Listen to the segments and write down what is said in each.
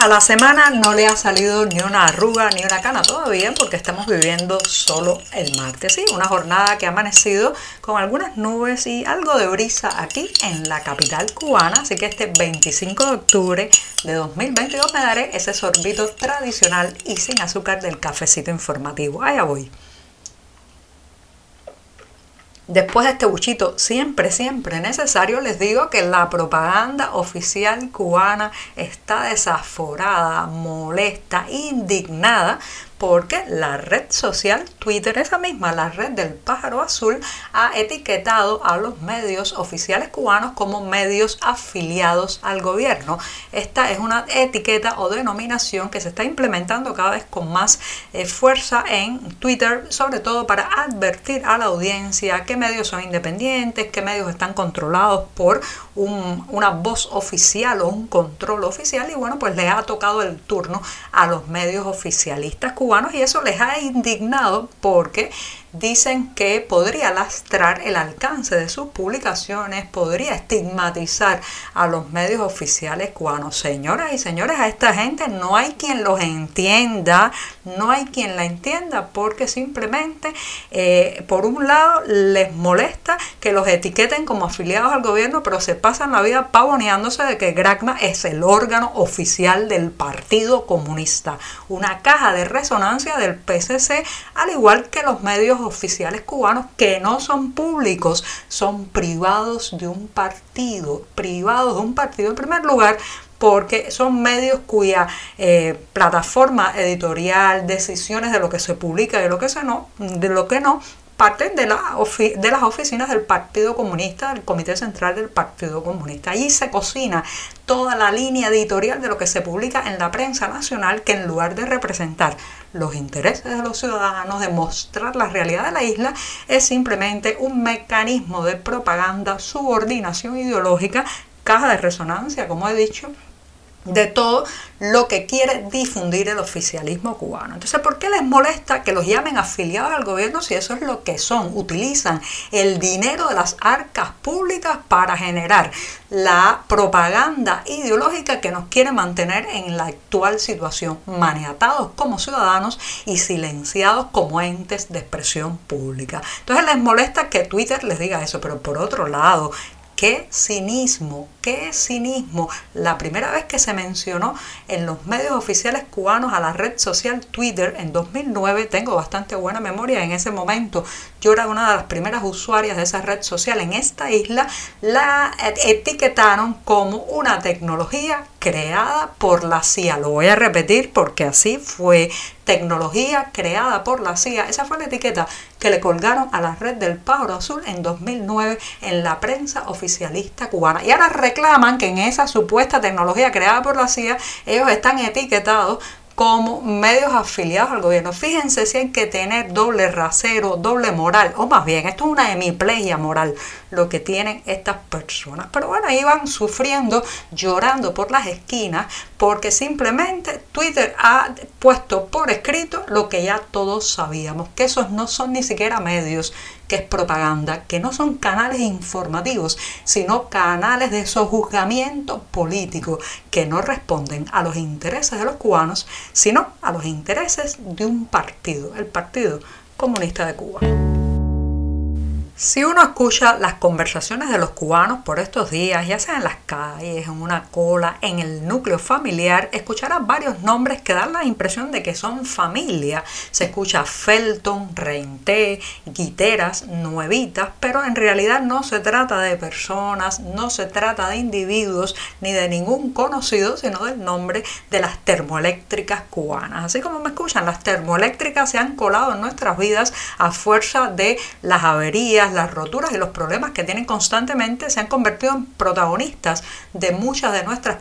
A la semana no le ha salido ni una arruga ni una cana todavía porque estamos viviendo solo el martes. Sí, una jornada que ha amanecido con algunas nubes y algo de brisa aquí en la capital cubana. Así que este 25 de octubre de 2022 me daré ese sorbito tradicional y sin azúcar del cafecito informativo. Allá voy. Después de este buchito siempre, siempre necesario, les digo que la propaganda oficial cubana está desaforada, molesta, indignada porque la red social Twitter, esa misma, la red del pájaro azul, ha etiquetado a los medios oficiales cubanos como medios afiliados al gobierno. Esta es una etiqueta o denominación que se está implementando cada vez con más eh, fuerza en Twitter, sobre todo para advertir a la audiencia qué medios son independientes, qué medios están controlados por una voz oficial o un control oficial y bueno, pues le ha tocado el turno a los medios oficialistas cubanos y eso les ha indignado porque dicen que podría lastrar el alcance de sus publicaciones, podría estigmatizar a los medios oficiales cubanos. Señoras y señores, a esta gente no hay quien los entienda, no hay quien la entienda porque simplemente, eh, por un lado, les molesta que los etiqueten como afiliados al gobierno, pero se pasan la vida pavoneándose de que Gracma es el órgano oficial del Partido Comunista, una caja de resonancia del PCC, al igual que los medios oficiales cubanos que no son públicos, son privados de un partido, privados de un partido en primer lugar porque son medios cuya eh, plataforma editorial, decisiones de lo que se publica y de lo que, se no, de lo que no, parten de, la las oficinas del Partido Comunista, del Comité Central del Partido Comunista. Allí se cocina toda la línea editorial de lo que se publica en la prensa nacional, que en lugar de representar los intereses de los ciudadanos, de mostrar la realidad de la isla, es simplemente un mecanismo de propaganda, subordinación ideológica, caja de resonancia, como he dicho, de todo lo que quiere difundir el oficialismo cubano. Entonces, ¿por qué les molesta que los llamen afiliados al gobierno si eso es lo que son? Utilizan el dinero de las arcas públicas para generar la propaganda ideológica que nos quiere mantener en la actual situación, maniatados como ciudadanos y silenciados como entes de expresión pública. Entonces les molesta que Twitter les diga eso, pero por otro lado, qué cinismo, qué cinismo. La primera vez que se mencionó en los medios oficiales cubanos a la red social Twitter en 2009, tengo bastante buena memoria en ese momento, yo era una de las primeras usuarias de esa red social en esta isla, la etiquetaron como una tecnología creada por la CIA. Lo voy a repetir porque así fue tecnología creada por la CIA. Esa fue la etiqueta que le colgaron a la red del pájaro azul en 2009 en la prensa oficialista cubana. Y ahora reclaman que en esa supuesta tecnología creada por la CIA ellos están etiquetados como medios afiliados al gobierno. Fíjense si hay que tener doble rasero, doble moral, o más bien, esto es una hemiplegia moral lo que tienen estas personas. Pero bueno, ahí van sufriendo, llorando por las esquinas, porque simplemente Twitter ha puesto por escrito lo que ya todos sabíamos, que esos no son ni siquiera medios, que es propaganda, que no son canales informativos, sino canales de sojuzgamiento político que no responden a los intereses de los cubanos, sino a los intereses de un partido, el Partido Comunista de Cuba. Si uno escucha las conversaciones de los cubanos por estos días, ya sea en las calles, en una cola, en el núcleo familiar, escuchará varios nombres que dan la impresión de que son familia. Se escucha Felton, Reinté, Guiteras, Nuevitas, pero en realidad no se trata de personas, no se trata de individuos ni de ningún conocido, sino del nombre de las termoeléctricas cubanas. Así como me escuchan, las termoeléctricas se han colado en nuestras vidas a fuerza de las averías, las roturas y los problemas que tienen constantemente se han convertido en protagonistas de muchas de nuestras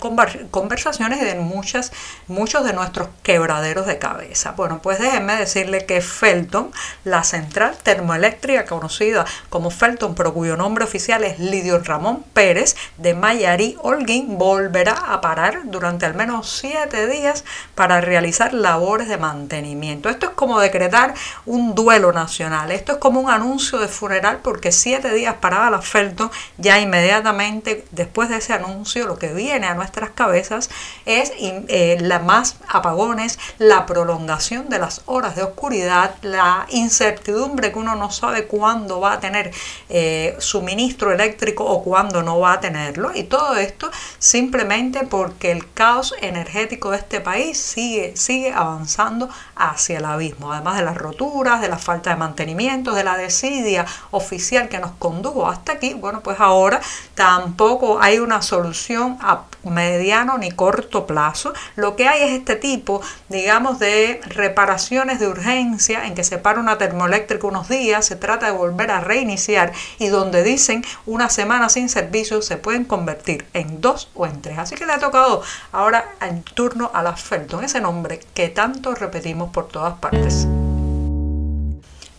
conversaciones y de muchas, muchos de nuestros quebraderos de cabeza. Bueno, pues déjenme decirle que Felton, la central termoeléctrica conocida como Felton, pero cuyo nombre oficial es Lidio Ramón Pérez de Mayarí Holguín, volverá a parar durante al menos siete días para realizar labores de mantenimiento. Esto es como decretar un duelo nacional. Esto es como un anuncio de funeral porque siete días parada la Felton, ya inmediatamente después de ese anuncio lo que viene a nuestras cabezas es eh, más apagones, la prolongación de las horas de oscuridad, la incertidumbre que uno no sabe cuándo va a tener eh, suministro eléctrico o cuándo no va a tenerlo. Y todo esto simplemente porque el caos energético de este país sigue, sigue avanzando hacia el abismo. Además de las roturas, de la falta de mantenimiento, de la desidia oficial que nos condujo hasta aquí, bueno, pues ahora tampoco hay una solución a mediano ni corto plazo. Lo que hay es este tipo, digamos, de reparaciones de urgencia en que se para una termoeléctrica unos días, se trata de volver a reiniciar y donde dicen una semana sin servicio se pueden convertir en dos o en tres. Así que le ha tocado ahora en turno a la Felton, ese nombre que tanto repetimos por todas partes.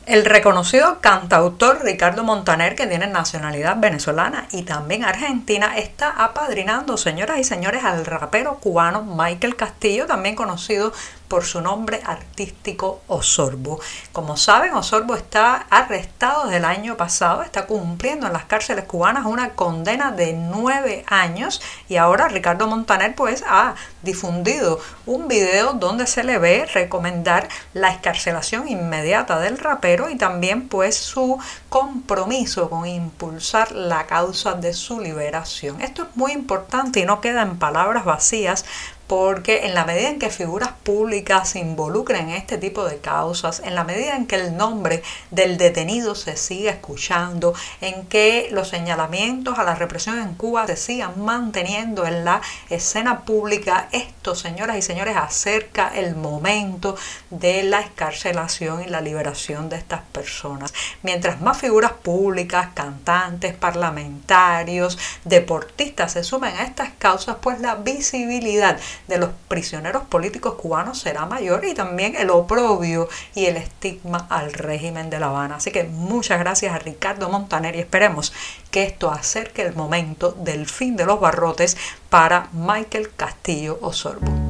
El reconocido cantautor Ricardo Montaner, que tiene nacionalidad venezolana y también argentina, está apadrinando, señoras y señores, al rapero cubano Michael Castillo, también conocido por su nombre artístico Osorbo. Como saben, Osorbo está arrestado desde el año pasado, está cumpliendo en las cárceles cubanas una condena de nueve años y ahora Ricardo Montaner pues ha difundido un video donde se le ve recomendar la escarcelación inmediata del rapero y también pues su compromiso con impulsar la causa de su liberación. Esto es muy importante y no queda en palabras vacías porque en la medida en que figuras públicas se involucren en este tipo de causas, en la medida en que el nombre del detenido se siga escuchando, en que los señalamientos a la represión en Cuba se sigan manteniendo en la escena pública, esto, señoras y señores, acerca el momento de la escarcelación y la liberación de estas personas. Mientras más figuras públicas, cantantes, parlamentarios, deportistas se sumen a estas causas, pues la visibilidad de los prisioneros políticos cubanos será mayor y también el oprobio y el estigma al régimen de La Habana. Así que muchas gracias a Ricardo Montaner y esperemos que esto acerque el momento del fin de los barrotes para Michael Castillo Osorbo.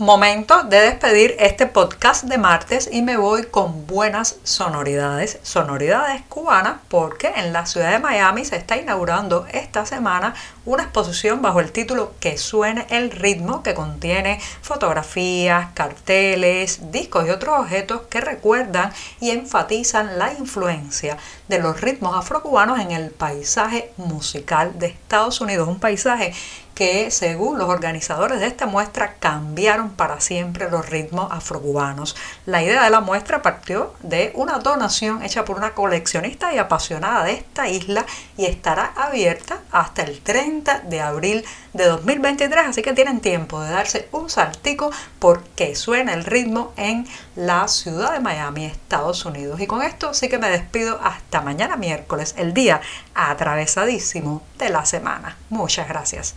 Momento de despedir este podcast de martes y me voy con buenas sonoridades, sonoridades cubanas, porque en la ciudad de Miami se está inaugurando esta semana una exposición bajo el título Que suene el ritmo, que contiene fotografías, carteles, discos y otros objetos que recuerdan y enfatizan la influencia de los ritmos afrocubanos en el paisaje musical de Estados Unidos, un paisaje que según los organizadores de esta muestra cambiaron para siempre los ritmos afrocubanos. La idea de la muestra partió de una donación hecha por una coleccionista y apasionada de esta isla y estará abierta hasta el 30 de abril de 2023, así que tienen tiempo de darse un saltico porque suena el ritmo en la ciudad de Miami, Estados Unidos. Y con esto sí que me despido hasta mañana miércoles, el día atravesadísimo de la semana. Muchas gracias.